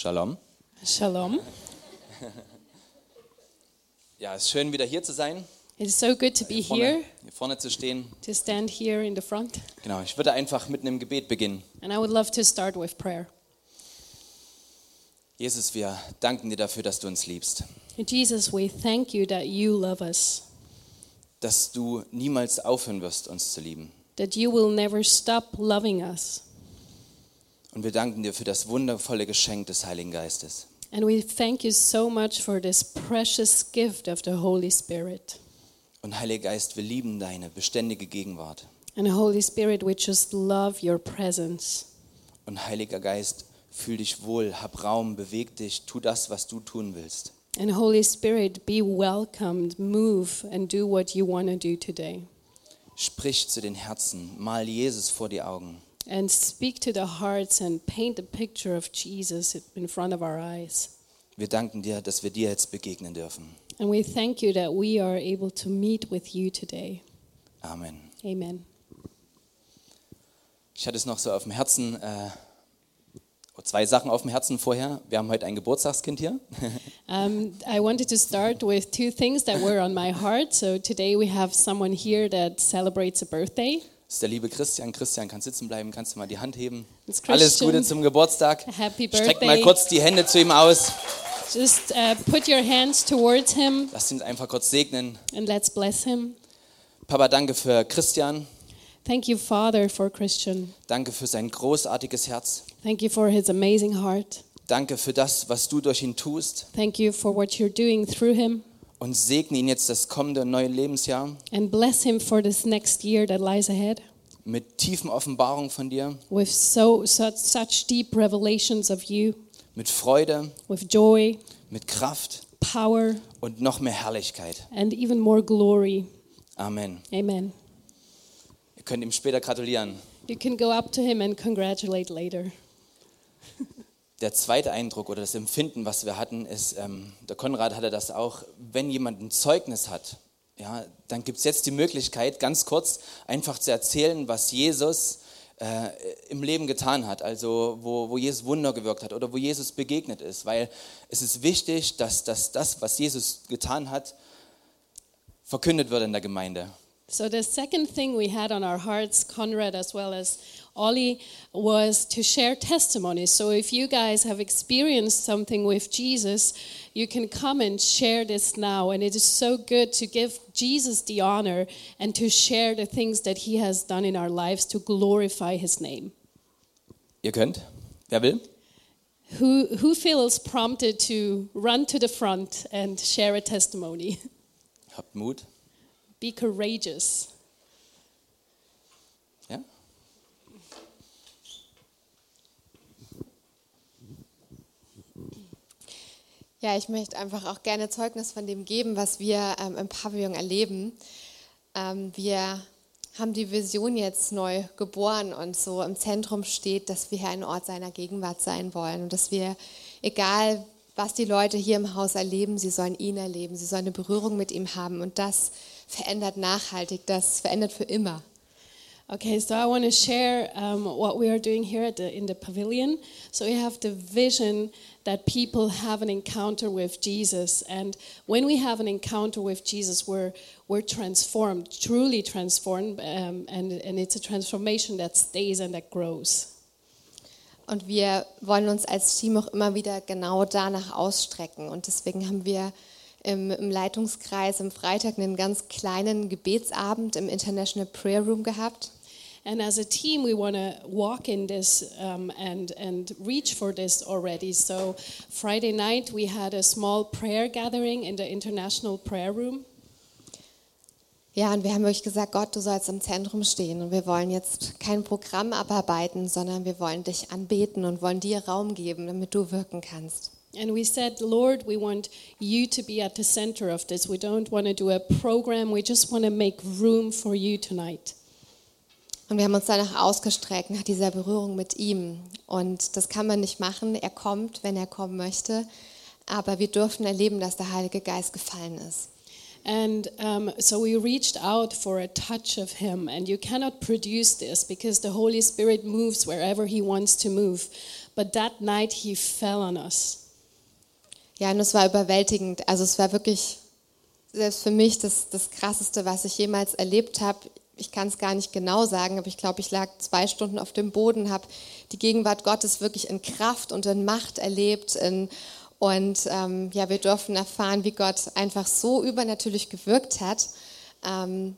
Shalom. Shalom. Ja, es ist schön, wieder hier zu sein, It is so good to be hier vorne, here, hier vorne zu stehen. to stand here in the front. Genau, ich würde einfach mit einem Gebet beginnen. And I would love to start with prayer. Jesus, wir danken dir dafür, dass du uns liebst, Jesus, we thank you that you love us, dass du niemals aufhören wirst, uns zu lieben. that you will never stop loving us. Und wir danken dir für das wundervolle Geschenk des Heiligen Geistes. And we thank you so much for this precious gift of the Holy Spirit. Und Heiliger Geist, wir lieben deine beständige Gegenwart. And Holy Spirit, we just love your presence. Und Heiliger Geist, fühl dich wohl, hab Raum, beweg dich, tu das, was du tun willst. And Holy Spirit, be welcomed, move, and do what you want to do today. Sprich zu den Herzen, mal Jesus vor die Augen. And speak to the hearts and paint a picture of Jesus in front of our eyes. Wir danken dir, dass wir dir jetzt begegnen dürfen. And we thank you that we are able to meet with you today. Amen. Amen. Ich hatte es noch so auf dem Herzen, äh, zwei Sachen auf dem Herzen vorher. Wir haben heute ein Geburtstagskind hier. Um, I wanted to start with two things that were on my heart. So today we have someone here that celebrates a birthday. Das ist der liebe Christian. Christian, kannst sitzen bleiben, kannst du mal die Hand heben. Alles. Gute zum Geburtstag. Happy Streckt mal birthday. kurz die Hände zu ihm aus. Just uh, put your hands towards him Lasst ihn einfach kurz segnen. and let's bless him. Papa, danke für Christian. Thank you, Father, for Christian. Danke für sein großartiges Herz. Thank you for his amazing heart. Danke für das, was du durch ihn tust. Thank you for what you're doing through him. Und segne ihn jetzt das kommende neue Lebensjahr And bless him for this next year that lies ahead mit tiefen Offenbarungen von dir, with so such, such deep revelations of you, mit Freude, with joy, mit Kraft power, und noch mehr Herrlichkeit. and even more glory. Amen. Amen. Ihr könnt ihm später gratulieren. You can go up to him and congratulate later. Der zweite Eindruck oder das Empfinden, was wir hatten, ist, ähm, der Konrad hatte das auch, wenn jemand ein Zeugnis hat, ja, dann gibt es jetzt die Möglichkeit, ganz kurz einfach zu erzählen, was Jesus äh, im Leben getan hat, also wo, wo Jesus Wunder gewirkt hat oder wo Jesus begegnet ist, weil es ist wichtig, dass, dass das, was Jesus getan hat, verkündet wird in der Gemeinde. So the second thing we had on our hearts, Conrad as well as Ollie, was to share testimonies. So if you guys have experienced something with Jesus, you can come and share this now. And it is so good to give Jesus the honor and to share the things that he has done in our lives to glorify his name. Ihr könnt? Wer will? Who, who feels prompted to run to the front and share a testimony? Habt Mut. Be courageous. Ja, ich möchte einfach auch gerne Zeugnis von dem geben, was wir ähm, im Pavillon erleben. Ähm, wir haben die Vision jetzt neu geboren und so im Zentrum steht, dass wir hier ein Ort seiner Gegenwart sein wollen und dass wir, egal was die Leute hier im Haus erleben, sie sollen ihn erleben, sie sollen eine Berührung mit ihm haben und das verändert nachhaltig, das verändert für immer. Okay, so I want to share um, what we are doing here the, in the pavilion. So we have the vision that people have an encounter with Jesus, and when we have an encounter with Jesus, we're we're transformed, truly transformed, um, and and it's a transformation that stays and that grows. Und wir wollen uns als Team auch immer wieder genau danach ausstrecken. Und deswegen haben wir im, im Leitungskreis am Freitag einen ganz kleinen Gebetsabend im International Prayer Room gehabt. And as a team, we want to walk in this um, and and reach for this already. So Friday night we had a small prayer gathering in the international prayer room. Ja, und wir haben euch gesagt, Gott, du sollst im Zentrum stehen. Und wir wollen jetzt kein Programm abarbeiten, sondern wir wollen dich anbeten und wollen dir Raum geben, damit du wirken kannst. And we said, Lord, we want you to be at the center of this. We don't want to do a program. We just want to make room for you tonight. Und wir haben uns danach ausgestreckt nach dieser Berührung mit ihm. Und das kann man nicht machen. Er kommt, wenn er kommen möchte. Aber wir dürfen erleben, dass der Heilige Geist gefallen ist. And um, so we reached out for a touch of Him. And you cannot produce this because the Holy Spirit moves wherever He wants to move. But that night he fell on us. Ja, und es war überwältigend. Also es war wirklich selbst für mich das, das Krasseste, was ich jemals erlebt habe. Ich kann es gar nicht genau sagen, aber ich glaube, ich lag zwei Stunden auf dem Boden, habe die Gegenwart Gottes wirklich in Kraft und in Macht erlebt. In, und ähm, ja, wir durften erfahren, wie Gott einfach so übernatürlich gewirkt hat. Ähm,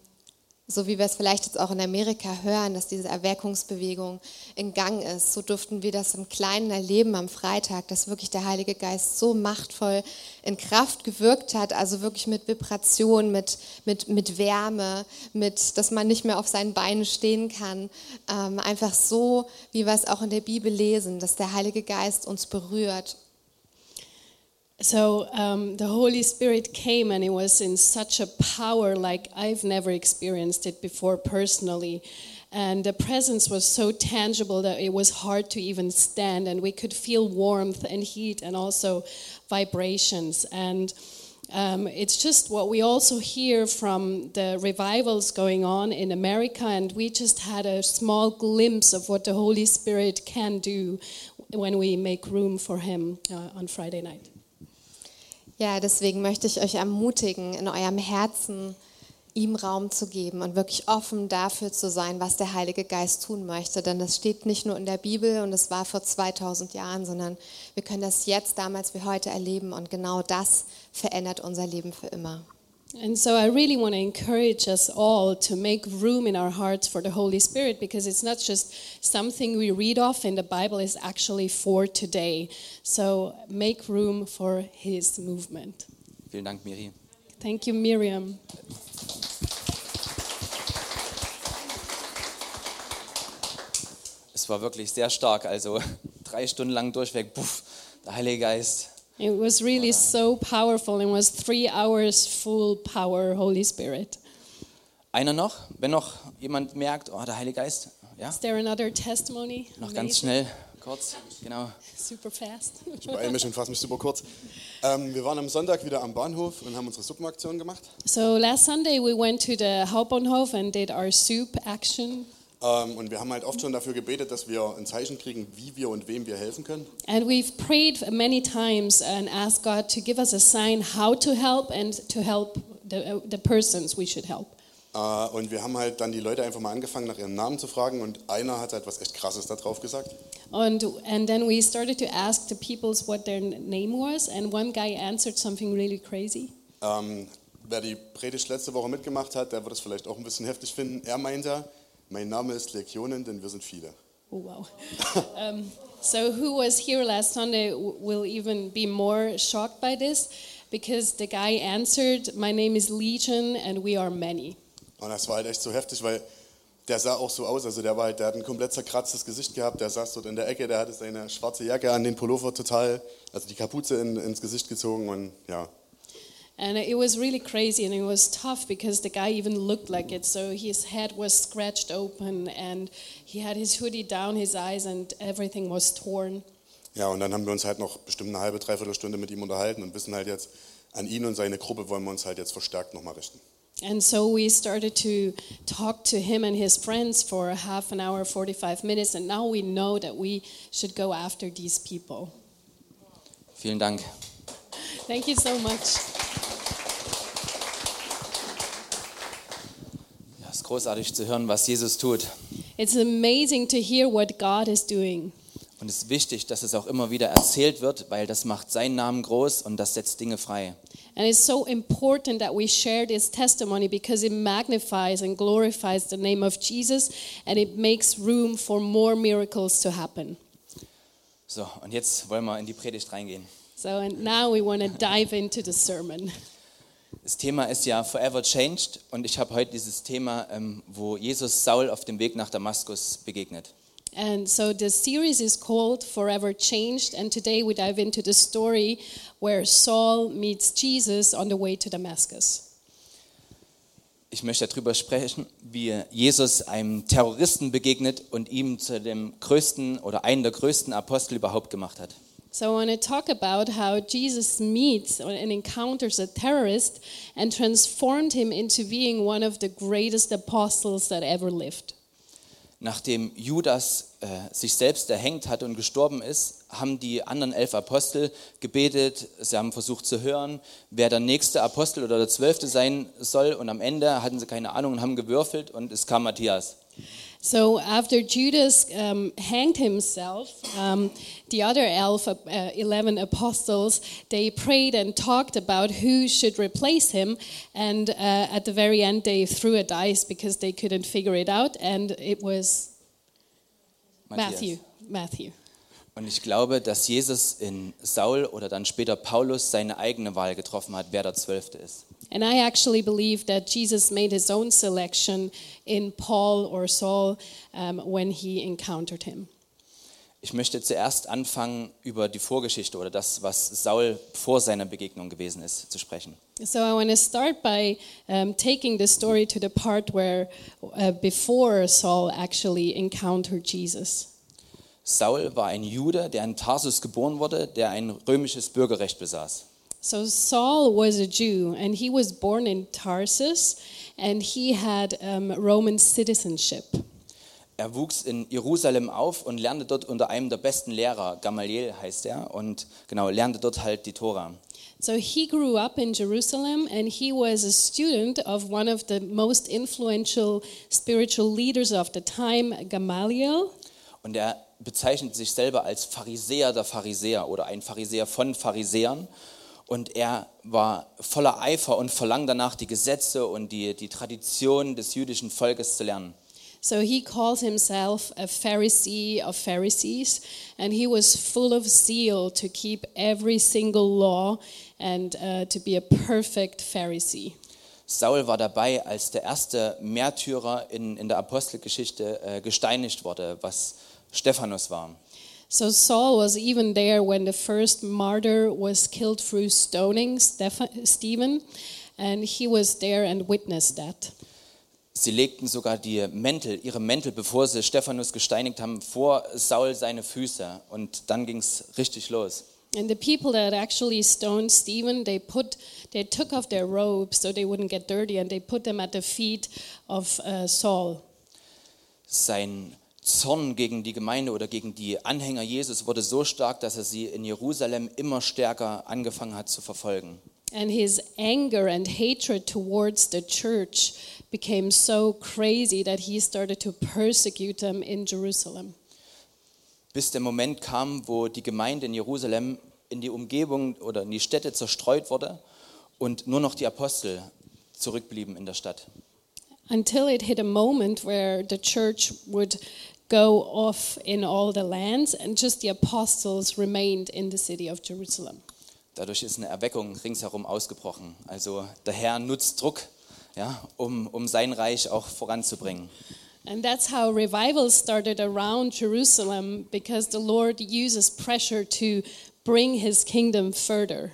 so wie wir es vielleicht jetzt auch in Amerika hören, dass diese Erweckungsbewegung in Gang ist, so durften wir das im Kleinen erleben am Freitag, dass wirklich der Heilige Geist so machtvoll in Kraft gewirkt hat, also wirklich mit Vibration, mit, mit, mit Wärme, mit, dass man nicht mehr auf seinen Beinen stehen kann. Ähm, einfach so, wie wir es auch in der Bibel lesen, dass der Heilige Geist uns berührt So um, the Holy Spirit came and it was in such a power like I've never experienced it before personally. And the presence was so tangible that it was hard to even stand, and we could feel warmth and heat and also vibrations. And um, it's just what we also hear from the revivals going on in America, and we just had a small glimpse of what the Holy Spirit can do when we make room for Him uh, on Friday night. Ja, deswegen möchte ich euch ermutigen, in eurem Herzen ihm Raum zu geben und wirklich offen dafür zu sein, was der Heilige Geist tun möchte. Denn das steht nicht nur in der Bibel und es war vor 2000 Jahren, sondern wir können das jetzt, damals wie heute erleben und genau das verändert unser Leben für immer. And so I really want to encourage us all to make room in our hearts for the Holy Spirit because it's not just something we read off in the Bible, it's actually for today. So make room for his movement. Vielen Dank, Miri. Thank you, Miriam. Es war wirklich sehr stark. Also drei Stunden lang durchweg, puff, der Heilige Geist. It was really so powerful and was three hours full power, Holy Spirit. Einer noch, wenn noch jemand merkt, oh, der Heilige Geist, ja, Is there another testimony? noch ganz schnell, kurz, genau. Super fast. Ich beeile mich und fasse mich super kurz. Ähm, wir waren am Sonntag wieder am Bahnhof und haben unsere Suppenaktion gemacht. So last Sunday we went to the Hauptbahnhof and did our soup action. Ähm, und wir haben halt oft schon dafür gebetet, dass wir ein Zeichen kriegen, wie wir und wem wir helfen können. And we've prayed many times and asked God to give us a sign how to help and to help the, the persons we should help. Äh, und wir haben halt dann die Leute einfach mal angefangen, nach ihrem Namen zu fragen. Und einer hat halt was echt Krasses da drauf gesagt. And, and then we started to ask the peoples what their name was, and one guy answered something really crazy. Ähm, wer die Predigt letzte Woche mitgemacht hat, der wird es vielleicht auch ein bisschen heftig finden. Er meinte, mein Name ist Legionen, denn wir sind viele. Oh, wow. um, so, who was here last Sunday will even be more shocked by this because the guy answered, My name is Legion, and we are many. Und das war halt echt so heftig, weil der sah auch so aus. Also der war halt, der hat ein komplett zerkratztes Gesicht gehabt. Der saß dort in der Ecke, der hatte seine schwarze Jacke an, den Pullover total, also die Kapuze in, ins Gesicht gezogen und ja. And it was really crazy and it was tough because the guy even looked like it. So his head was scratched open and he had his hoodie down his eyes and everything was torn. Ja, und dann haben wir uns halt noch bestimmt eine halbe, dreiviertel Stunde mit ihm unterhalten und wissen halt jetzt, an ihn und seine Gruppe wollen wir uns halt jetzt verstärkt nochmal richten. And so we started to talk to him and his friends for a half an hour, 45 minutes, and now we know that we should go after these people. Vielen Dank. Thank you so much. Großartig zu hören, was Jesus tut. It's amazing to hear what God is doing. Und es ist wichtig, dass es auch immer wieder erzählt wird, weil das macht seinen Namen groß und das setzt Dinge frei. And it's so important that we share this testimony because it magnifies and glorifies the name of Jesus and it makes room for more miracles to happen. So, und jetzt wollen wir in die Predigt reingehen. So, and now we want to dive into the sermon. Das Thema ist ja Forever Changed und ich habe heute dieses Thema, ähm, wo Jesus Saul auf dem Weg nach Damaskus begegnet. And so the series is called Forever Changed, and today we dive into the story where Saul meets Jesus on the way to Damascus. Ich möchte darüber sprechen, wie Jesus einem Terroristen begegnet und ihm zu dem größten oder einen der größten Apostel überhaupt gemacht hat. So I want to talk about how Jesus meets and encounters a terrorist and transformed him into being one of the greatest apostles that ever lived. Nachdem Judas äh, sich selbst erhängt hat und gestorben ist, haben die anderen elf Apostel gebetet. Sie haben versucht zu hören, wer der nächste Apostel oder der zwölfte sein soll. Und am Ende hatten sie keine Ahnung und haben gewürfelt und es kam Matthias. So after Judas um, hanged himself, um, the other elf, uh, 11 apostles, they prayed and talked about who should replace him. And uh, at the very end, they threw a dice because they couldn't figure it out. And it was Matthew. Matthew. Und ich glaube, dass Jesus in Saul oder dann später Paulus seine eigene Wahl getroffen hat, wer der Zwölfte ist. And I actually believe that Jesus made his own selection in Paul or Saul um, when he encountered him. Ich möchte zuerst anfangen, über die Vorgeschichte oder das, was Saul vor seiner Begegnung gewesen ist, zu sprechen. So I want to start by um, taking the story to the part where uh, before Saul actually encountered Jesus. Saul war ein Jude, der in Tarsus geboren wurde, der ein römisches Bürgerrecht besaß. So Saul was a Jew, and he was born in Tarsus, and he had um, Roman citizenship. Er wuchs in Jerusalem auf und lernte dort unter einem der besten Lehrer, Gamaliel heißt er, und genau, lernte dort halt die Tora. So he grew up in Jerusalem, and he was a student of one of the most influential spiritual leaders of the time, Gamaliel. Und er bezeichnet sich selber als Pharisäer der Pharisäer oder ein Pharisäer von Pharisäern. Und er war voller Eifer und verlangt danach, die Gesetze und die, die Traditionen des jüdischen Volkes zu lernen. So he calls himself a Pharisee of Pharisees, and he was full of zeal to keep every single law and uh, to be a perfect Pharisee. Saul war dabei, als der erste Märtyrer in, in der Apostelgeschichte äh, gesteinigt wurde, was Stephanus war. So Saul was even there when the first martyr was killed through stoning, Steph- Stephen, and he was there and witnessed that. Sie legten sogar die Mäntel, ihre Mäntel, bevor sie Stephanus gesteinigt haben, vor Saul seine Füße. Und dann ging es richtig los. And the people that actually stoned Stephen, they put, they took off their robes so they wouldn't get dirty, and they put them at the feet of uh, Saul. Sein Zorn gegen die Gemeinde oder gegen die Anhänger Jesus wurde so stark, dass er sie in Jerusalem immer stärker angefangen hat zu verfolgen. And his anger and hatred towards the church became so crazy that he started to persecute them in Jerusalem. Bis der Moment kam, wo die Gemeinde in Jerusalem in die Umgebung oder in die Städte zerstreut wurde und nur noch die Apostel zurückblieben in der Stadt. Until it hit a moment where the church would go off in all the lands and just the apostles remained in the city of Jerusalem. Dadurch ist eine Erweckung ringsherum ausgebrochen. Also der Herr nutzt Druck, ja, um, um sein Reich auch voranzubringen. And that's how revival started around Jerusalem because the Lord uses pressure to bring his kingdom further.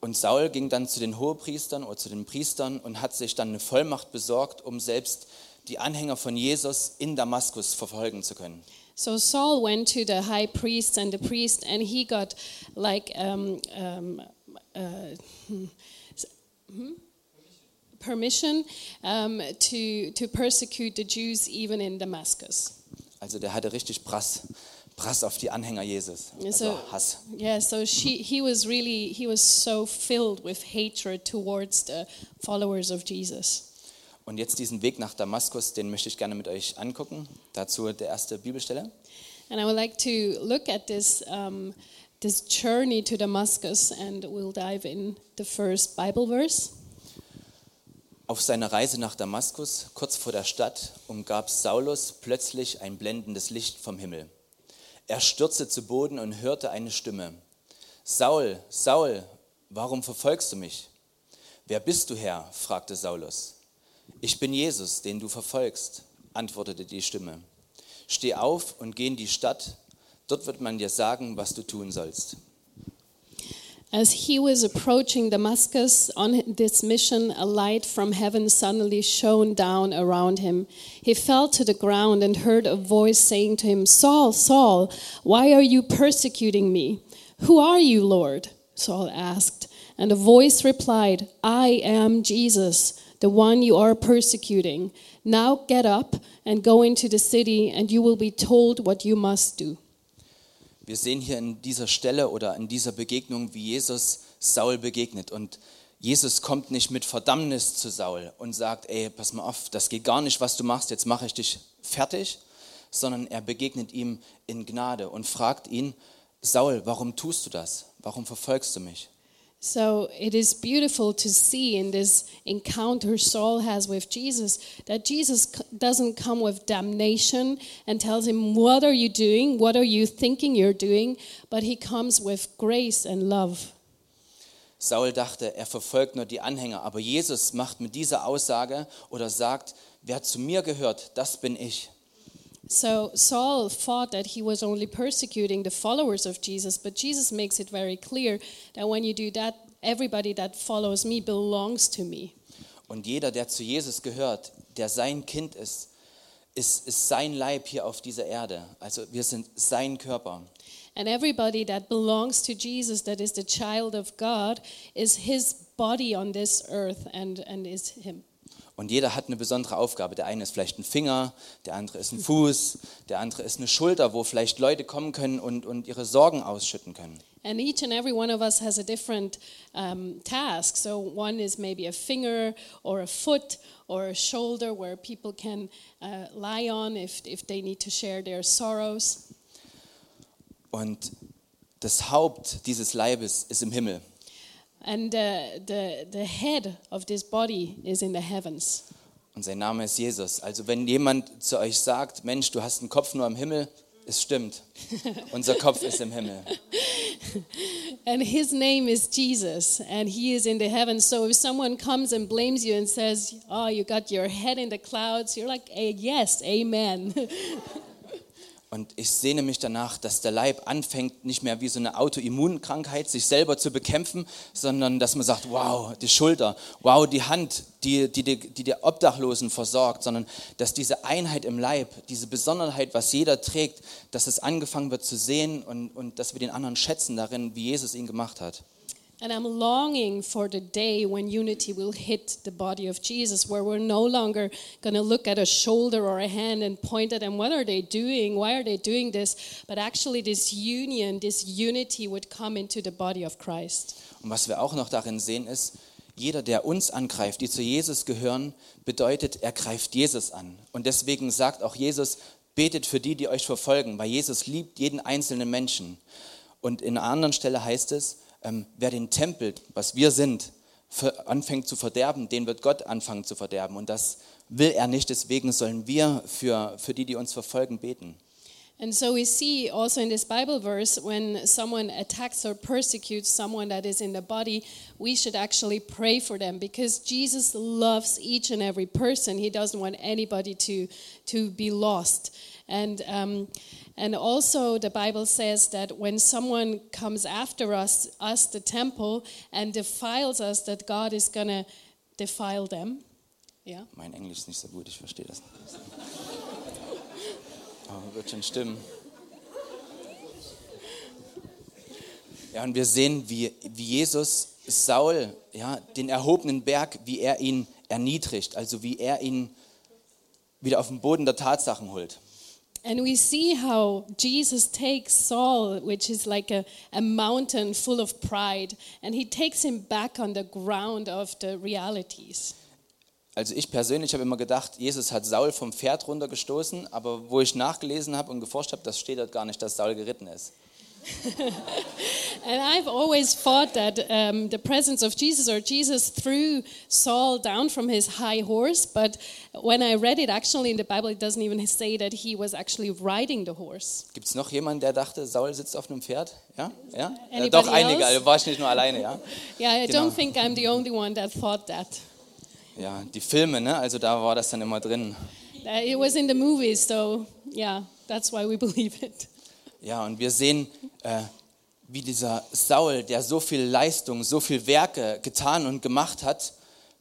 Und Saul ging dann zu den Hohepriestern oder zu den Priestern und hat sich dann eine Vollmacht besorgt, um selbst die Anhänger von Jesus in Damaskus verfolgen zu können. So Saul went to the high priest and the priest, and he got like um, um, uh, hmm, permission um, to to persecute the Jews even in Damascus. Also der hatte richtig Prass, Prass auf die Anhänger Jesus, also So- Hass. Yeah, so she, he was really he was so filled with hatred towards the followers of Jesus. Und jetzt diesen Weg nach Damaskus, den möchte ich gerne mit euch angucken. Dazu der erste Bibelstelle. And I would like to look at this um, this journey to Damascus, and we'll dive in the first Bible verse. Auf seiner Reise nach Damaskus, kurz vor der Stadt, umgab Saulus plötzlich ein blendendes Licht vom Himmel. Er stürzte zu Boden und hörte eine Stimme. Saul, Saul, warum verfolgst du mich? Wer bist du, Herr? fragte Saulus. Ich bin Jesus, den du verfolgst, antwortete die Stimme. Steh auf und geh in die Stadt, dort wird man dir sagen, was du tun sollst. As he was approaching Damascus on this mission, a light from heaven suddenly shone down around him. He fell to the ground and heard a voice saying to him, Saul, Saul, why are you persecuting me? Who are you, Lord? Saul asked. And a voice replied, I am Jesus, the one you are persecuting. Now get up and go into the city, and you will be told what you must do. Wir sehen hier in dieser Stelle oder in dieser Begegnung, wie Jesus Saul begegnet. Und Jesus kommt nicht mit Verdammnis zu Saul und sagt, ey, pass mal auf, das geht gar nicht, was du machst, jetzt mache ich dich fertig, sondern er begegnet ihm in Gnade und fragt ihn, Saul, warum tust du das? Warum verfolgst du mich? So it is beautiful to see in this encounter Saul has with Jesus that Jesus doesn't come with damnation and tells him, What are you doing? What are you thinking you're doing? But he comes with grace and love. Saul dachte, er verfolgt nur die Anhänger, aber Jesus macht mit dieser Aussage oder sagt, wer zu mir gehört, das bin ich. So Saul thought that he was only persecuting the followers of Jesus, but Jesus makes it very clear that when you do that, everybody that follows me belongs to me. Und jeder, der zu Jesus gehört, der sein Kind ist, ist, ist sein Leib hier auf dieser Erde. Also wir sind sein Körper. And everybody that belongs to Jesus, that is the child of God, is his body on this earth and, and is him. Und jeder hat eine besondere Aufgabe. Der eine ist vielleicht ein Finger, der andere ist ein Fuß, der andere ist eine Schulter, wo vielleicht Leute kommen können und, und ihre Sorgen ausschütten können. And each and every one of us has a different um, task. So one is maybe a finger or a foot or a shoulder where people can uh, lie on if, if they need to share their sorrows. Und das Haupt dieses Leibes ist im Himmel. And uh, the, the head of this body is in the heavens. Und sein Name ist Jesus. Also wenn jemand zu euch sagt, Mensch, du hast einen Kopf nur im Himmel, es stimmt. Unser Kopf ist im Himmel. And his name is Jesus, and he is in the heavens. So if someone comes and blames you and says, Oh, you got your head in the clouds, you're like, "Eh, Yes, amen. Und ich sehne mich danach, dass der Leib anfängt, nicht mehr wie so eine Autoimmunkrankheit sich selber zu bekämpfen, sondern dass man sagt, wow, die Schulter, wow, die Hand, die, die, die, die der Obdachlosen versorgt, sondern dass diese Einheit im Leib, diese Besonderheit, was jeder trägt, dass es angefangen wird zu sehen und, und dass wir den anderen schätzen darin, wie Jesus ihn gemacht hat. And I'm longing for the day when unity will hit the body of Jesus, where we're no longer going to look at a shoulder or a hand and point at them, what are they doing? Why are they doing this? But actually, this union, this unity would come into the body of Christ. Und was wir auch noch darin sehen ist, jeder, der uns angreift, die zu Jesus gehören, bedeutet, er greift Jesus an. Und deswegen sagt auch Jesus, betet für die, die euch verfolgen, weil Jesus liebt jeden einzelnen Menschen. Und in einer anderen Stelle heißt es, ähm, wer den Tempel, was wir sind, ver- anfängt zu verderben, den wird Gott anfangen zu verderben. Und das will er nicht, deswegen sollen wir für, für die, die uns verfolgen, beten. And so we see also in this Bible verse when someone attacks or persecutes someone that is in the body, we should actually pray for them because Jesus loves each and every person. He doesn't want anybody to, to be lost. And, um, and also the Bible says that when someone comes after us, us the temple, and defiles us, that God is going to defile them. Yeah. Mein Englisch ist nicht so gut, ich verstehe das nicht. Aber wird schon stimmen. Ja, und wir sehen, wie, wie Jesus Saul, ja, den erhobenen Berg, wie er ihn erniedrigt, also wie er ihn wieder auf den Boden der Tatsachen holt. And we see how Jesus takes Saul, which is like a, a mountain full of pride, and he takes him back on the ground of the realities. Also ich persönlich habe immer gedacht, Jesus hat Saul vom Pferd runtergestoßen, aber wo ich nachgelesen habe und geforscht habe, das steht dort gar nicht, dass Saul geritten ist. And I've always thought that um, the presence of Jesus or Jesus threw Saul down from his high horse, but when I read it actually in the Bible, it doesn't even say that he was actually riding the horse. Gibt es noch jemanden, der dachte, Saul sitzt auf einem Pferd? Ja? ja? Anybody doch, einige, else? also war ich nicht nur alleine, ja. Yeah, I Genau. don't think I'm the only one that thought that. Ja, die Filme, ne? also da war das dann immer drin. Uh, it was in the movies, so yeah, that's why we believe it. Ja, und wir sehen, äh, wie dieser Saul, der so viel Leistung, so viel Werke getan und gemacht hat,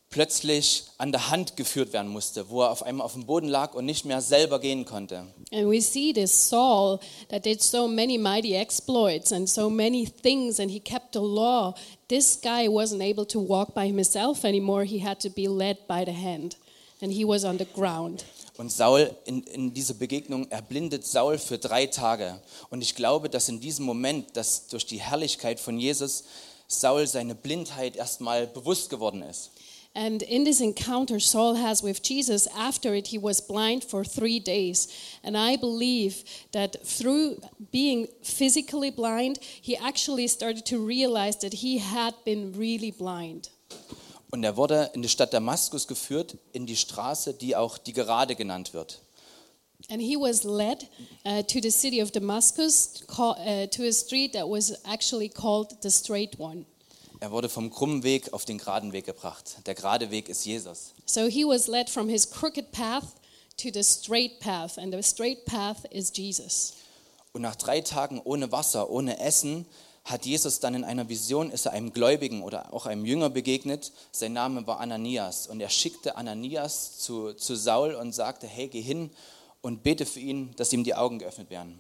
plötzlich an der Hand geführt werden musste, wo er auf einmal auf dem Boden lag und nicht mehr selber gehen konnte. And we see this Saul that did so many mighty exploits and so many things, and he kept the law. This guy wasn't able to walk by himself anymore. He had to be led by the hand, and he was on the ground. Und Saul, in, in dieser Begegnung, erblindet Saul für drei Tage. Und ich glaube, dass in diesem Moment, dass durch die Herrlichkeit von Jesus Saul seine Blindheit erstmal bewusst geworden ist. And in this encounter Saul has with Jesus, after it, he was blind for three days. And I believe that through being physically blind, he actually started to realize that he had been really blind. Und er wurde in die Stadt Damaskus geführt, in die Straße, die auch die Gerade genannt wird. And he was led uh, to the city of Damascus, call, uh, to a street that was actually called the Straight One. Er wurde vom krummen Weg auf den geraden Weg gebracht. Der gerade Weg ist Jesus. So he was led from his crooked path to the straight path, and the straight path is Jesus. Und nach drei Tagen ohne Wasser, ohne Essen, hat Jesus dann in einer Vision, ist er einem Gläubigen oder auch einem Jünger begegnet. Sein Name war Ananias. Und er schickte Ananias zu, zu Saul und sagte, hey, geh hin und bete für ihn, dass ihm die Augen geöffnet werden.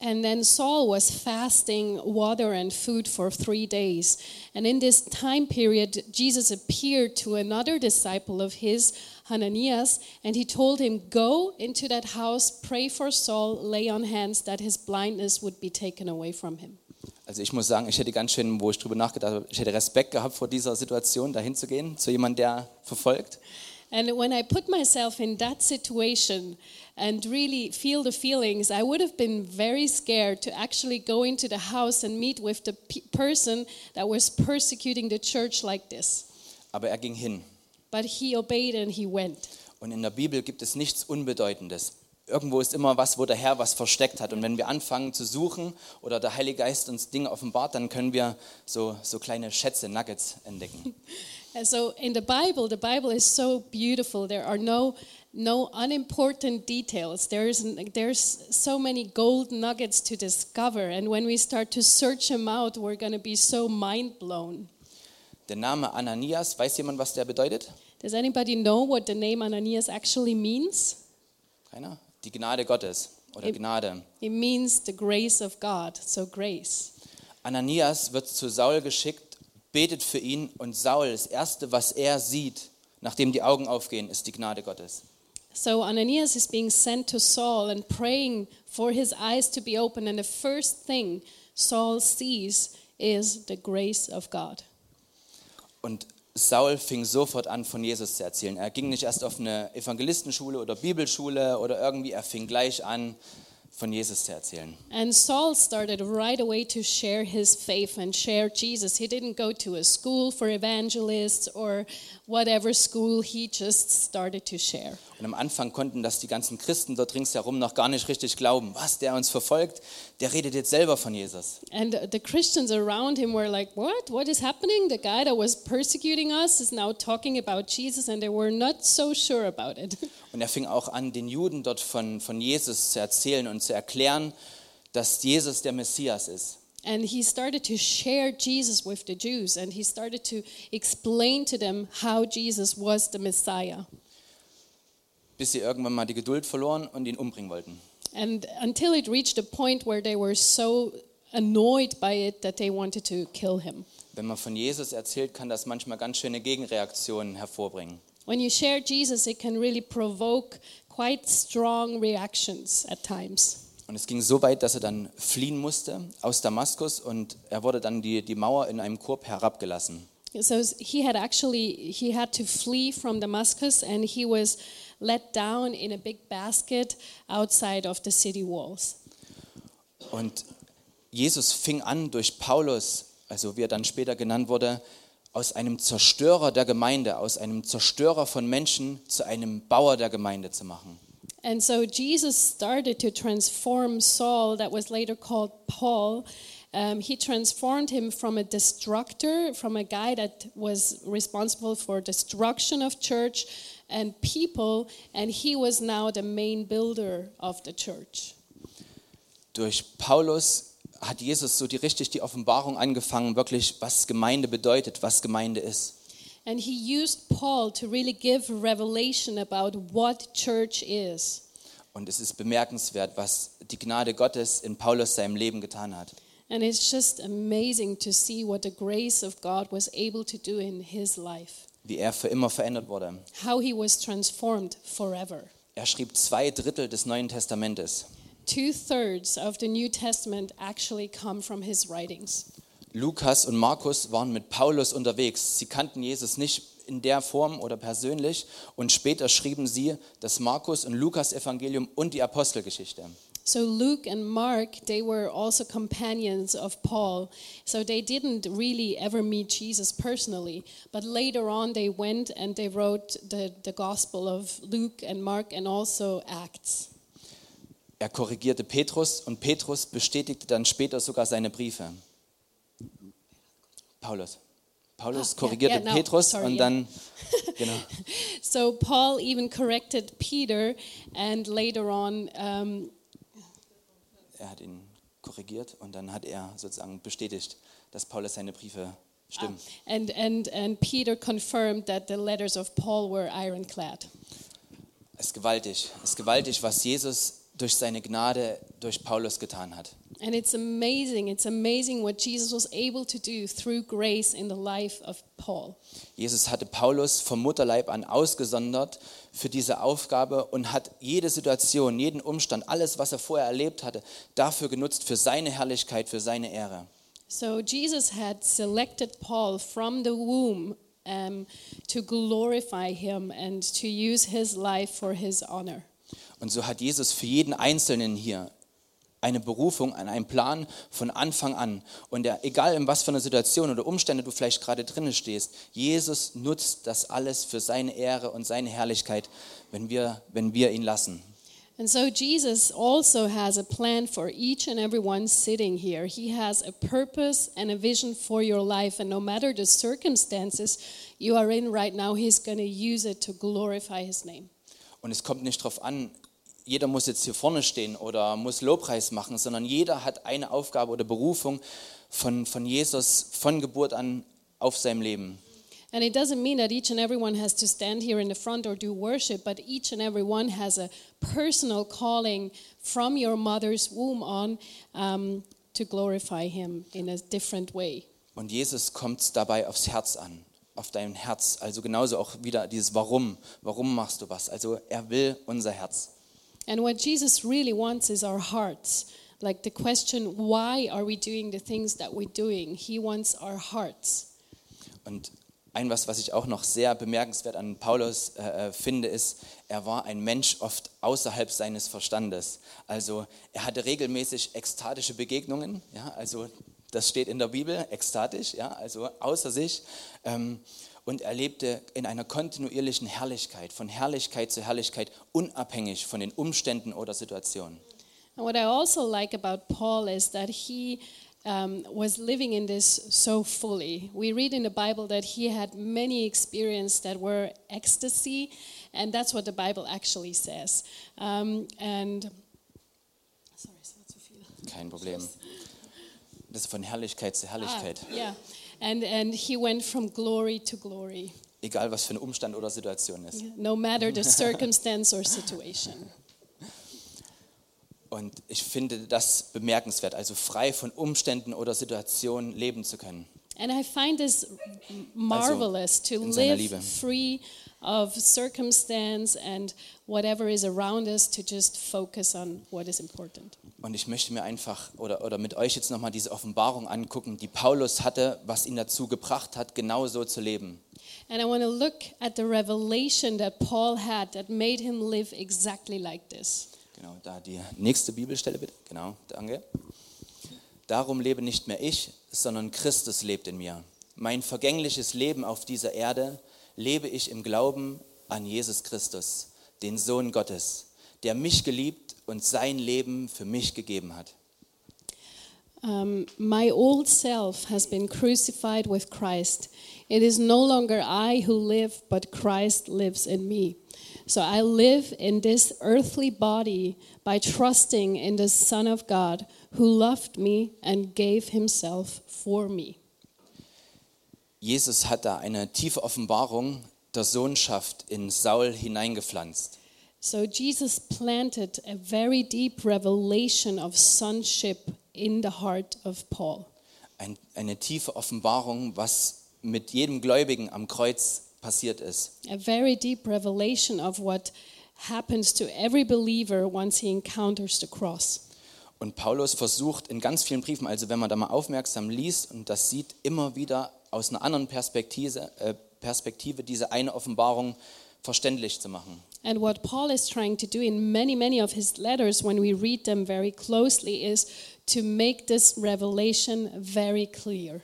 And then Saul was fasting water and food for three days. And in this time period, Jesus appeared to another disciple of his, Hananias, and he told him, Go into that house, pray for Saul, lay on hands that his blindness would be taken away from him. Also ich muss sagen, ich hätte ganz schön, wo ich drüber nachgedacht habe, ich hätte Respekt gehabt vor dieser Situation, dahin zu gehen, zu jemandem, der verfolgt. And when I put myself in that situation and really feel the feelings, I would have been very scared to actually go into the house and meet with the pe- person that was persecuting the church like this. Aber er ging hin. But he obeyed and he went. Und in der Bibel gibt es nichts Unbedeutendes. Irgendwo ist immer was, wo der Herr was versteckt hat. Und wenn wir anfangen zu suchen oder der Heilige Geist uns Dinge offenbart, dann können wir so, so kleine Schätze, Nuggets entdecken. So in the Bible, the Bible is so beautiful. There are no no unimportant details. There's there's so many gold nuggets to discover, and when we start to search them out, we're going to be so mind blown. Der Name Ananias, weiß jemand, was der bedeutet? Does anybody know what the name Ananias actually means? Keiner? Die Gnade Gottes oder Im- Gnade. It means the grace of God, so grace. Ananias wird zu Saul geschickt, betet für ihn und Saul, das Erste, was er sieht, nachdem die Augen aufgehen, ist die Gnade Gottes. So Ananias is being sent to Saul and praying for his eyes to be open, and the first thing Saul sees is the grace of God. Und Saul fing sofort an, von Jesus zu erzählen. Er ging nicht erst auf eine Evangelistenschule oder Bibelschule oder irgendwie, er fing gleich an, von Jesus zu erzählen. And Saul started right away to share his faith and share Jesus. He didn't go to a school for evangelists or whatever school, he just started to share. Und am Anfang konnten das die ganzen Christen dort ringsherum noch gar nicht richtig glauben. Was, der uns verfolgt, der redet jetzt selber von Jesus. And the Christians around him were like, What? What is happening? The guy that was persecuting us is now talking about Jesus, and they were not so sure about it. Und er fing auch an, den Juden dort von, von Jesus zu erzählen und zu erklären, dass Jesus der Messias ist. And he started to share Jesus with the Jews, and he started to explain to them how Jesus was the Messiah. bis sie irgendwann mal die Geduld verloren und ihn umbringen wollten. And until it reached a point where they were so annoyed by it that they wanted to kill him. Wenn man von Jesus erzählt, kann das manchmal ganz schöne Gegenreaktionen hervorbringen. When you share Jesus, it can really provoke quite strong reactions at times. Und es ging so weit, dass er dann fliehen musste aus Damaskus und er wurde dann die, die Mauer in einem Korb herabgelassen. So he had actually he had to flee from Damascus and he was let down in a big basket outside of the city walls. Und Jesus fing an, durch Paulus, also wie er dann später genannt wurde, aus einem Zerstörer der Gemeinde, aus einem Zerstörer von Menschen zu einem Bauer der Gemeinde zu machen. And so Jesus started to transform Saul, that was later called Paul. Um, he transformed him from a destructor, from a guy that was responsible for destruction of church and people, and he was now the main builder of the church. Durch Paulus hat Jesus so die richtig die Offenbarung angefangen, wirklich was Gemeinde bedeutet, was Gemeinde ist. And he used Paul to really give revelation about what church is. Und es ist bemerkenswert, was die Gnade Gottes in Paulus seinem Leben getan hat. And it's just amazing to see what the grace of God was able to do in his life, Wie er für immer verändert wurde. how he was transformed forever. Er schrieb zwei Drittel des Neuen Testamentes. Two thirds of the New Testament actually come from his writings. Lukas und Markus waren mit Paulus unterwegs. Sie kannten Jesus nicht in der Form oder persönlich und später schrieben sie das Markus und Lukas Evangelium und die Apostelgeschichte. So Luke and Mark, they were also companions of Paul. So they didn't really ever meet Jesus personally, but later on they went and they wrote the, the Gospel of Luke and Mark and also Acts. Er korrigierte Petrus und Petrus bestätigte dann später sogar seine Briefe. Paulus. Paulus Ah, korrigierte ja, no, Petrus sorry, und dann genau. So Paul even corrected Peter, and later on, um, Er hat ihn korrigiert und dann hat er sozusagen bestätigt, dass Paulus seine Briefe stimmen. and, and, and Peter confirmed that the letters of Paul were ironclad. Es ist gewaltig. Es ist gewaltig, was Jesus durch seine Gnade durch Paulus getan hat. And it's amazing, it's amazing what Jesus was able to do through grace in the life of Paul. Jesus hatte Paulus vom Mutterleib an ausgesondert für diese Aufgabe und hat jede Situation, jeden Umstand, alles, was er vorher erlebt hatte, dafür genutzt, für seine Herrlichkeit, für seine Ehre. So Jesus had selected Paul from the womb um, to glorify him and to use his life for his honor. Und so hat Jesus für jeden Einzelnen hier eine Berufung, an einen Plan von Anfang an. Und er, egal in was für einer Situation oder Umstände du vielleicht gerade drinnen stehst, Jesus nutzt das alles für seine Ehre und seine Herrlichkeit, wenn wir, wenn wir ihn lassen. And so Jesus also has a plan for each and every one sitting here. He has a purpose and a vision for your life. And no matter the circumstances you are in right now, He's going to use it to glorify His name. Und es kommt nicht darauf an, jeder muss jetzt hier vorne stehen oder muss Lobpreis machen, sondern jeder hat eine Aufgabe oder Berufung von, von Jesus von Geburt an auf seinem Leben. And it doesn't mean that each and every one has to stand here in the front or do worship, but each and every one has a personal calling from your mother's womb on um, to glorify Him in a different way. Und Jesus kommt dabei aufs Herz an, auf dein Herz. Also genauso auch wieder dieses Warum. Warum machst du was? Also er will unser Herz. And what Jesus really wants is our hearts. Like the question, why are we doing the things that we're doing? He wants our hearts. Und ein was, was ich auch noch sehr bemerkenswert an Paulus äh, äh, finde, ist, er war ein Mensch oft außerhalb seines Verstandes. Also er hatte regelmäßig ekstatische Begegnungen. Ja, also das steht in der Bibel, ekstatisch, ja, also außer sich. Ähm, und er lebte in einer kontinuierlichen Herrlichkeit, von Herrlichkeit zu Herrlichkeit, unabhängig von den Umständen oder Situationen. And what I also like about Paul is that he um, was living in this so fully. We read in the Bible that he had many experiences that were ecstasy, and that's what the Bible actually says. Um, and sorry, war zu viel. Kein Problem. Das ist von Herrlichkeit zu Ah, Herrlichkeit. yeah, and and he went from glory to glory, Egal was für ein Umstand oder Situation ist. no matter the circumstance or situation. Und ich finde das bemerkenswert, also frei von Umständen oder Situationen leben zu können. And I find this marvelous to in seiner live free of circumstance and whatever is around us to just focus on what is important. Und ich möchte mir einfach oder, oder mit euch jetzt nochmal diese Offenbarung angucken, die Paulus hatte, was ihn dazu gebracht hat, genau so zu leben. And I want to look at the revelation that Paul had that made him live exactly like this. Genau, da die nächste Bibelstelle bitte. Genau, danke. Darum lebe nicht mehr ich, sondern Christus lebt in mir. Mein vergängliches Leben auf dieser Erde lebe ich im Glauben an Jesus Christus, den Sohn Gottes, der mich geliebt und sein Leben für mich gegeben hat. Um, my old self has been crucified with Christ. It is no longer I who live, but Christ lives in me. So I live in this earthly body by trusting in the Son of God who loved me and gave himself for me. Jesus hat da eine tiefe Offenbarung der Sohnschaft in Saul hineingepflanzt. So Jesus planted a very deep revelation of sonship in the heart of Paul. Ein, eine tiefe Offenbarung, was mit jedem Gläubigen am Kreuz passiert ist. A very deep revelation of what happens to every believer once he encounters the cross. Und Paulus versucht in ganz vielen Briefen, also wenn man da mal aufmerksam liest und das sieht, immer wieder aus einer anderen Perspektive, äh, Perspektive diese eine Offenbarung verständlich zu machen. And what Paul is trying to do in many, many of his letters, when we read them very closely, is to make this revelation very clear.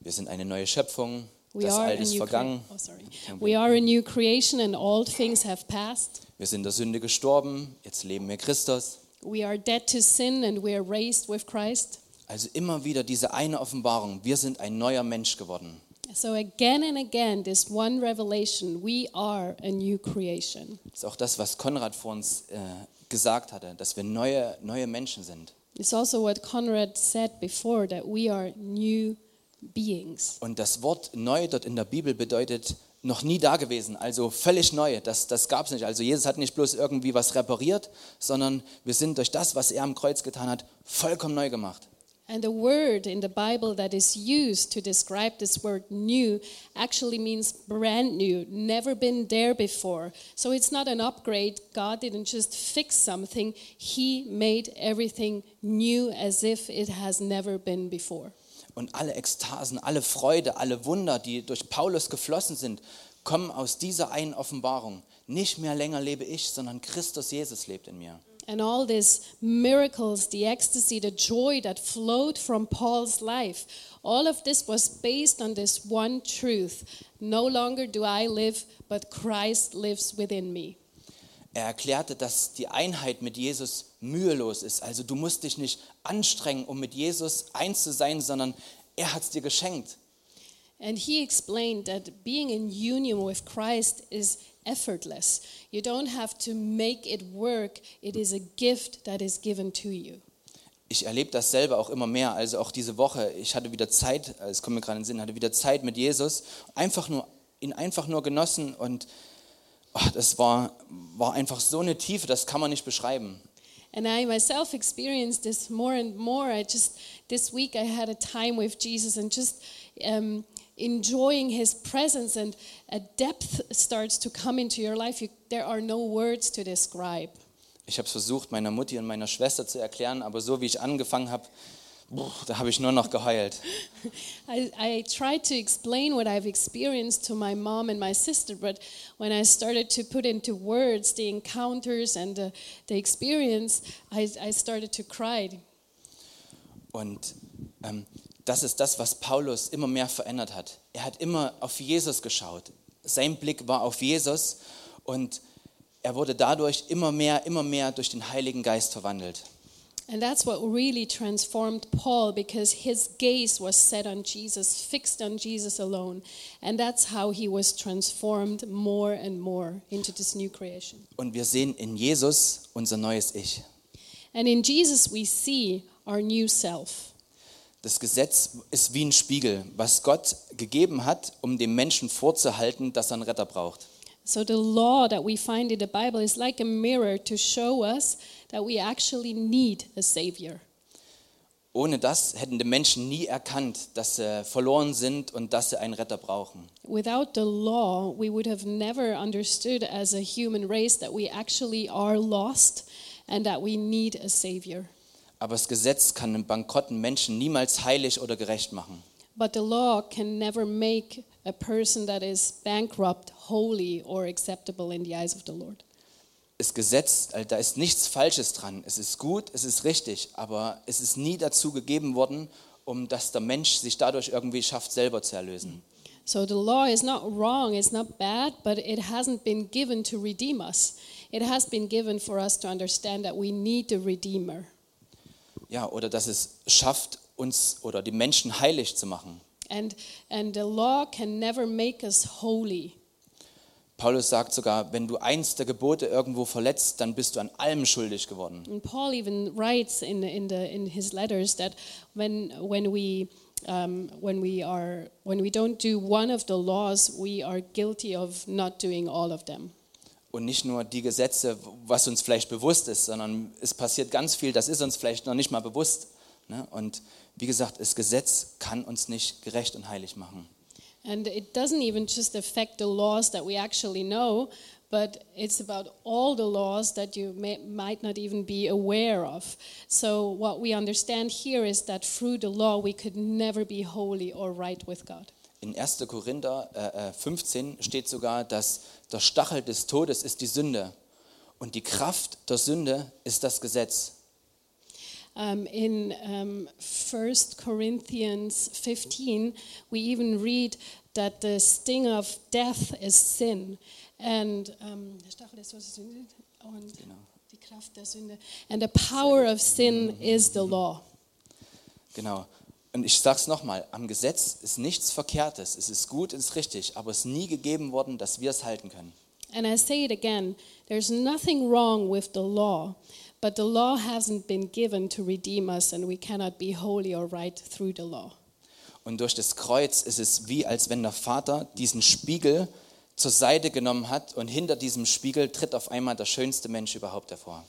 Wir sind eine neue Schöpfung, We das are, a Alte ist new vergangen, oh, we are a new creation and old things have passed. wir sind der Sünde gestorben, jetzt leben wir Christus. We are dead to sin and we are raised with Christ. Also immer wieder diese eine Offenbarung, wir sind ein neuer Mensch geworden. So again and again, this one revelation, we are a new creation. Das ist auch das, was Konrad vor uns äh, gesagt hatte, dass wir neue, neue Menschen sind. It's also what Conrad said before that we are new beings. Und das Wort neu dort in der Bibel bedeutet noch nie da gewesen, also völlig neu. Das, das gab es nicht. Also Jesus hat nicht bloß irgendwie was repariert, sondern wir sind durch das, was er am Kreuz getan hat, vollkommen neu gemacht. And the word in the Bible that is used to describe this word new actually means brand new, never been there before. So it's not an upgrade. God didn't just fix something, He made everything new as if it has never been before. Und alle Ekstasen, alle Freude, alle Wunder, die durch Paulus geflossen sind, kommen aus dieser einen Offenbarung. Nicht mehr länger lebe ich, sondern Christus Jesus lebt in mir. And all these miracles, the ecstasy, the joy that flowed from Paul's life, all of this was based on this one truth. No longer do I live, but Christ lives within me. Er erklärte, dass die Einheit mit Jesus mühelos ist. Also du musst dich nicht anstrengen, um mit Jesus eins zu sein, sondern er hat es dir geschenkt. And he explained that being in union with Christ is effortless. You don't have to make it work, it is a gift that is given to you. Ich erlebe das selber auch immer mehr. Also auch diese Woche, ich hatte wieder Zeit, es kommt mir gerade in den Sinn, hatte wieder Zeit mit Jesus, einfach nur, ihn einfach nur genossen und ach, das war, war einfach so eine Tiefe, das kann man nicht beschreiben. And I myself experienced this more and more. I just, this week, I had a time with Jesus and just um, enjoying his presence, and a depth starts to come into your life. You, there are no words to describe. Ich habe es versucht, meiner Mutti und meiner Schwester zu erklären, aber so wie ich angefangen habe, da habe ich nur noch geheult. I, I tried to explain what I've experienced to my mom and my sister, but when I started to put into words the encounters and the, the experience, I, I started to cry. Und ähm, das ist das, was Paulus immer mehr verändert hat. Er hat immer auf Jesus geschaut. Sein Blick war auf Jesus und er wurde dadurch immer mehr, immer mehr durch den Heiligen Geist verwandelt. And that's what really transformed Paul because his gaze was set on Jesus, fixed on Jesus alone. And that's how he was transformed more and more into this new creation. Und wir sehen in Jesus unser neues Ich. And in Jesus, we see our new self. Das Gesetz ist wie ein Spiegel, was Gott gegeben hat, um dem Menschen vorzuhalten, dass er einen Retter braucht. So the law that we find in the Bible is like a mirror to show us that we actually need a savior. Ohne das hätten die Menschen nie erkannt, dass sie verloren sind und dass sie einen Retter brauchen. Without the law, we would have never understood as a human race that we actually are lost and that we need a savior. Aber das Gesetz kann einen bankrotten Menschen niemals heilig oder gerecht machen. But the law can never make a person that is bankrupt holy or acceptable in the eyes of the Lord. Das Gesetz, äh, da ist nichts Falsches dran. Es ist gut, es ist richtig, aber es ist nie dazu gegeben worden, um dass der Mensch sich dadurch irgendwie schafft, selber zu erlösen. So the law is not wrong, it's not bad, but it hasn't been given to redeem us. It has been given for us to understand that we need the Redeemer. Ja, oder dass es schafft, uns oder die Menschen heilig zu machen. And, and the law can never make us holy. Paulus sagt sogar, wenn du eins der Gebote irgendwo verletzt, dann bist du an allem schuldig geworden. And Paul even writes in, in, the, in his letters that when, when we um, when we are when we don't do one of the laws, we are guilty of not doing all of them. Und nicht nur die Gesetze, was uns vielleicht bewusst ist, sondern es passiert ganz viel, das ist uns vielleicht noch nicht mal bewusst. Ne? Und wie gesagt, das Gesetz kann uns nicht gerecht und heilig machen. And it doesn't even just affect the laws that we actually know, but it's about all the laws that you may, might not even be aware of. So, what we understand here is that through the law, we could never be holy or right with God. In 1. Korinther äh, äh, 15 steht sogar, dass der Stachel des Todes ist die Sünde und die Kraft der Sünde ist das Gesetz. Um, in um, 1 Corinthians 15, we even read that the sting of death is sin. And um, der Stachel des Todes ist Sünde und die Kraft der Sünde. And the power of sin is the law. Genau. Und ich sage es nochmal, am Gesetz ist nichts Verkehrtes. Es ist gut, es ist richtig, aber es ist nie gegeben worden, dass wir es halten können. And I say it again there's nothing wrong with the law, but the law hasn't been given to redeem us, and we cannot be holy or right through the law. Und durch das Kreuz ist es wie, als wenn der Vater diesen Spiegel zur Seite genommen hat und hinter diesem Spiegel tritt auf einmal der schönste Mensch überhaupt hervor.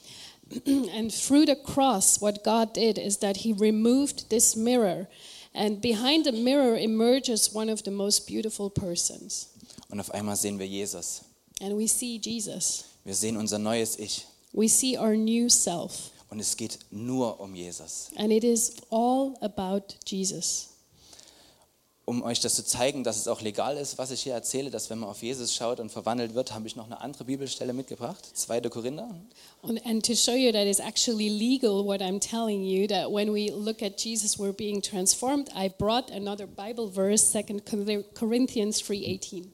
and through the cross, what God did is that He removed this mirror, and behind the mirror emerges one of the most beautiful persons. Und auf einmal sehen wir Jesus. And we see Jesus. Wir sehen unser neues Ich. We see our new self. Und es geht nur um Jesus. And it is all about Jesus. Um euch das zu zeigen, dass es auch legal ist, was ich hier erzähle, dass wenn man auf Jesus schaut und verwandelt wird, habe ich noch eine andere Bibelstelle mitgebracht. 2. Korinther. And, and to show you that it's actually legal what I'm telling you, that when we look at Jesus, we're being transformed, I brought another Bible verse, 2 Corinthians 3.18.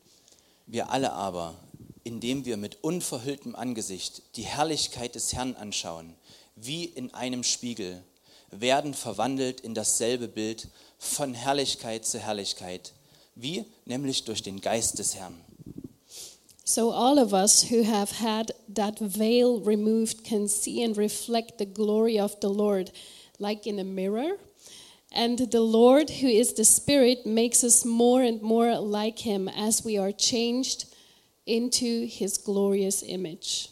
Wir alle aber, indem wir mit unverhülltem Angesicht die Herrlichkeit des Herrn anschauen, wie in einem Spiegel, werden verwandelt in dasselbe Bild von Herrlichkeit zu Herrlichkeit. Wie? Nämlich durch den Geist des Herrn. So all of us who have had that veil removed can see and reflect the glory of the Lord like in a mirror. And the Lord, who is the Spirit, makes us more and more like Him as we are changed into His glorious image.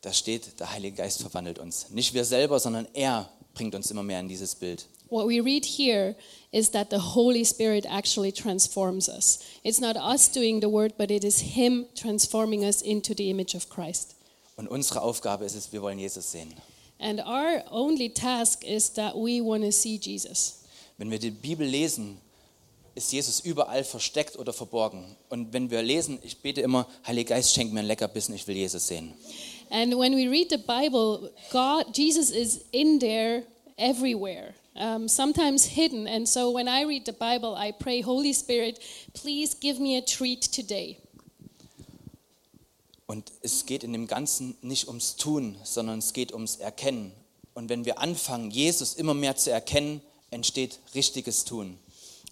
Da steht, der Heilige Geist verwandelt uns. Nicht wir selber, sondern er bringt uns immer mehr in dieses Bild. What we read here is that the Holy Spirit actually transforms us. It's not us doing the work, but it is Him transforming us into the image of Christ. Und unsere Aufgabe ist es, wir wollen Jesus sehen. And our only task is that we want to see Jesus. Wenn wir die Bibel lesen, ist Jesus überall versteckt oder verborgen. Und wenn wir lesen, ich bete immer, Heiliger Geist, schenk mir ein Leckerbissen, ich will Jesus sehen. And when we read the Bible, God, Jesus is in there everywhere, um, sometimes hidden. And so when I read the Bible, I pray, Holy Spirit, please give me a treat today. Und es geht in dem Ganzen nicht ums Tun, sondern es geht ums Erkennen. Und wenn wir anfangen, Jesus immer mehr zu erkennen, entsteht richtiges Tun.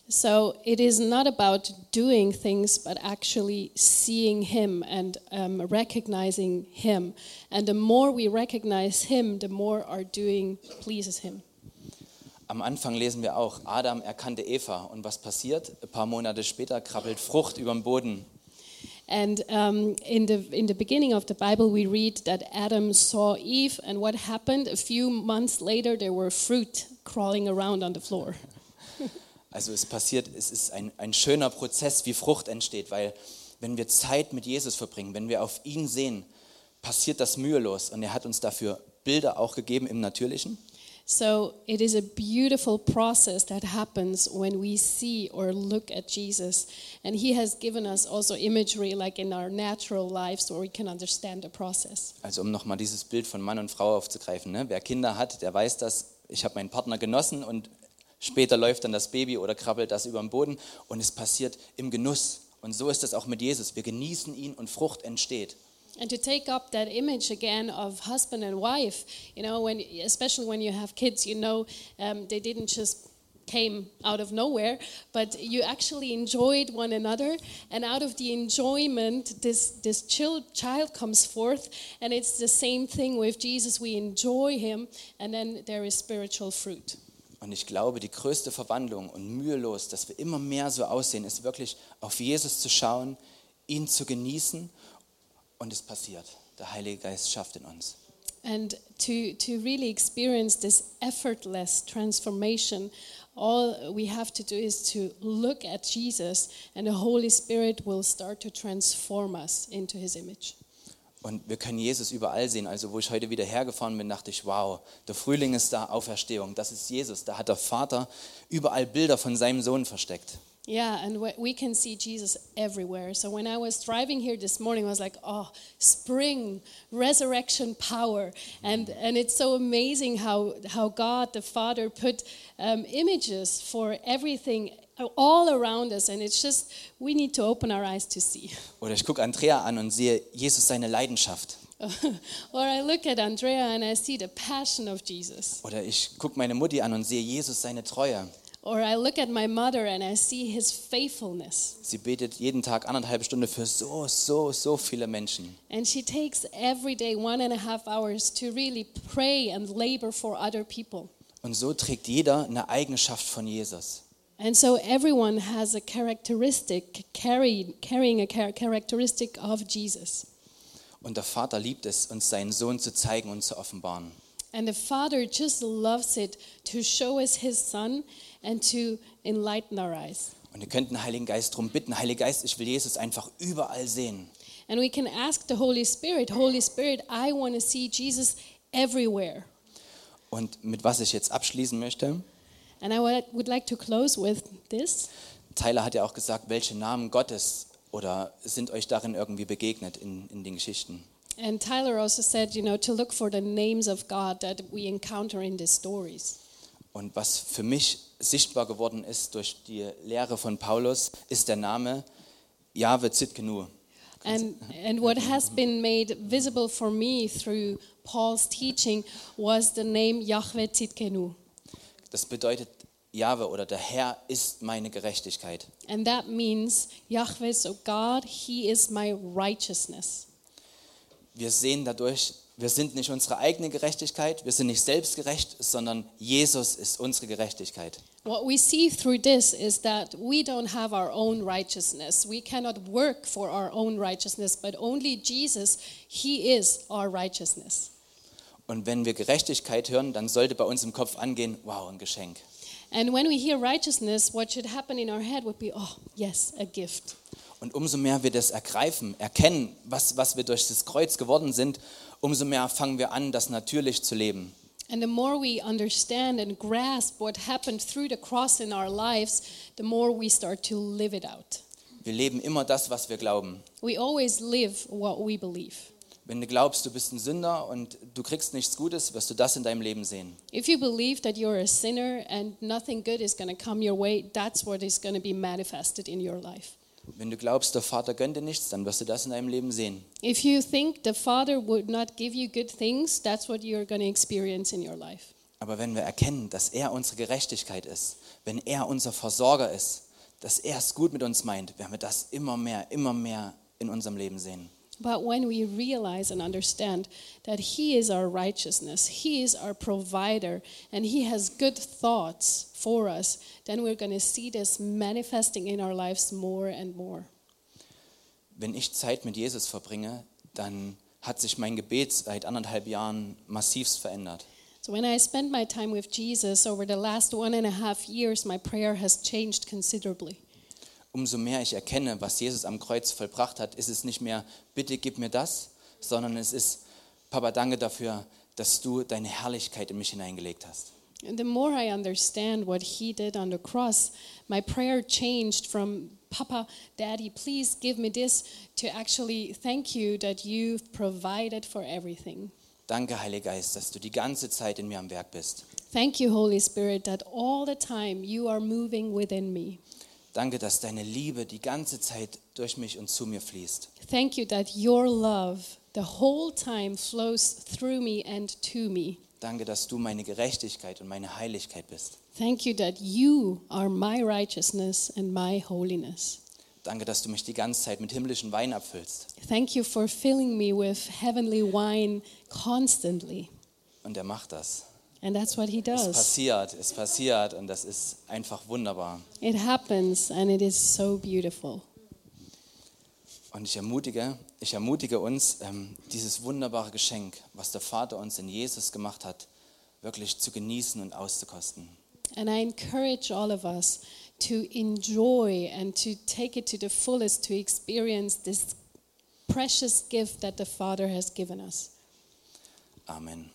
So it is not about doing things, but actually seeing Him and um, recognizing Him. And the more we recognize Him, the more our doing pleases Him. Am Anfang lesen wir auch, Adam erkannte Eva. Und was passiert? Ein paar Monate später krabbelt Frucht über den Boden. And um, in, the, in the beginning of the Bible, we read that Adam saw Eve, and what happened? A few months later, there were fruit crawling around on the floor. Also es passiert, es ist ein, ein schöner Prozess, wie Frucht entsteht, weil wenn wir Zeit mit Jesus verbringen, wenn wir auf ihn sehen, passiert das mühelos. Und er hat uns dafür Bilder auch gegeben im Natürlichen. So it is a beautiful process that happens when we see or look at Jesus. And he has given us also imagery like in our natural lives where we can understand the process. Also um nochmal dieses Bild von Mann und Frau aufzugreifen. Ne? Wer Kinder hat, der weiß das. Ich habe meinen Partner genossen und später läuft dann das Baby oder krabbelt das über den Boden und es passiert im Genuss. Und so ist es auch mit Jesus. Wir genießen ihn und Frucht entsteht. And to take up that image again of husband and wife, you know, when especially when you have kids, you know, um, they didn't just came out of nowhere, but you actually enjoyed one another, and out of the enjoyment, this this child child comes forth, and it's the same thing with Jesus. We enjoy Him, and then there is spiritual fruit. Und ich glaube, die größte Verwandlung und mühelos, dass wir immer mehr so aussehen, ist wirklich auf Jesus zu schauen, ihn zu genießen und es passiert. Der Heilige Geist schafft in uns. And to, to really experience this effortless transformation, all we have to do is to look at Jesus, and the Holy Spirit will start to transform us into his image. Und wir können Jesus überall sehen. Also wo ich heute wieder hergefahren bin, dachte ich, wow, der Frühling ist da, Auferstehung, das ist Jesus. Da hat der Vater überall Bilder von seinem Sohn versteckt. Yeah, and we- can see Jesus everywhere. So when I was driving here this morning, I was like, oh, spring, resurrection power. And, and it's so amazing how, how God the Father put um, images for everything all around us. And it's just, we need to open our eyes to see. Oder ich gucke Andrea an und sehe Jesus seine Leidenschaft. or I look at Andrea and I see the passion of Jesus. Oder ich gucke meine Mutti an und sehe Jesus seine Treue. Or I look at my mother and I see his faithfulness. Sie betet jeden Tag anderthalb Stunden für so, so, so viele Menschen. And she takes every day one and a half hours to really pray and labor for other people. Und so trägt jeder eine Eigenschaft von Jesus. And so everyone has a characteristic, carry, carrying a char- characteristic of Jesus. Und der Vater liebt es, uns seinen Sohn zu zeigen und zu offenbaren. And the Father just loves it to show us his Son and to enlighten our eyes. Und ihr könnt den Heiligen Geist darum bitten, Heiliger Geist, ich will Jesus einfach überall sehen. And we can ask the Holy Spirit, Holy Spirit, I want to see Jesus everywhere. Und mit was ich jetzt abschließen möchte, And I would- would like to close with this. Tyler hat ja auch gesagt, welche Namen Gottes oder sind euch darin irgendwie begegnet in, in den Geschichten. And Tyler also said, you know, to look for the names of God that we encounter in these stories. Und was für mich sichtbar geworden ist durch die Lehre von Paulus, ist der Name Jahwe Zitkenu. And, and what has been made visible for me through Paul's teaching was the name Yahweh Tzidkenu. Das bedeutet, Jahwe oder der Herr ist meine Gerechtigkeit. And that means Yahweh, so God, He is my righteousness. Wir sehen dadurch, wir sind nicht unsere eigene Gerechtigkeit, wir sind nicht selbstgerecht, sondern Jesus ist unsere Gerechtigkeit. What we see through this is that we don't have our own righteousness. We cannot work for our own righteousness, but only Jesus, He is our righteousness. Und wenn wir Gerechtigkeit hören, dann sollte bei uns im Kopf angehen, wow, ein Geschenk. And when we hear righteousness, what should happen in our head would be, oh, yes, a gift. Und umso mehr wir das ergreifen, erkennen, was, was wir durch das Kreuz geworden sind, umso mehr fangen wir an, das natürlich zu leben. And the more we understand and grasp what happened through the cross in our lives, the more we start to live it out. Wir leben immer das, was wir glauben. We always live what we believe. Wenn du glaubst, du bist ein Sünder und du kriegst nichts Gutes, wirst du das in deinem Leben sehen. If you believe that you're a sinner and nothing good is going to come your way, that's what is going to be manifested in your life. Wenn du glaubst, der Vater gönnt dir nichts, dann wirst du das in deinem Leben sehen. If you think the Father would not give you good things, that's what you're going to experience in your life. Aber wenn wir erkennen, dass er unsere Gerechtigkeit ist, wenn er unser Versorger ist, dass er es gut mit uns meint, werden wir das immer mehr, immer mehr in unserem Leben sehen. But when we realize and understand that He is our righteousness, He is our provider, and He has good thoughts for us, then we're going to see this manifesting in our lives more and more. Wenn ich Zeit mit Jesus verbringe, dann hat sich mein Gebet seit anderthalb Jahren massivst verändert. So when I spend my time with Jesus over the last one and a half years, my prayer has changed considerably. Umso mehr ich erkenne, was Jesus am Kreuz vollbracht hat, ist es nicht mehr, bitte gib mir das, sondern es ist, Papa, danke dafür, dass du deine Herrlichkeit in mich hineingelegt hast. And the more I understand what He did on the cross, my prayer changed from Papa, Daddy, please give me this, to actually thank you that you've provided for everything. Danke, Heiliger Geist, dass du die ganze Zeit in mir am Werk bist. Thank you, Holy Spirit, that all the time you are moving within me. Danke, dass deine Liebe die ganze Zeit durch mich und zu mir fließt. Thank you that your love the whole time flows through me and to me. Danke, dass du meine Gerechtigkeit und meine Heiligkeit bist. Thank you that you are my righteousness and my holiness. Danke, dass du mich die ganze Zeit mit himmlischen Wein abfüllst. Thank you for filling me with heavenly wine constantly. Und er macht das. And that's what he Es does. passiert, es passiert und das ist einfach wunderbar. It happens and it is so beautiful. Und ich ermutige, ich ermutige uns, ähm, dieses wunderbare Geschenk, was der Vater uns in Jesus gemacht hat, wirklich zu genießen und auszukosten. And I encourage all of us to enjoy and to take it to the fullest to experience this precious gift that the Father has given us. Amen.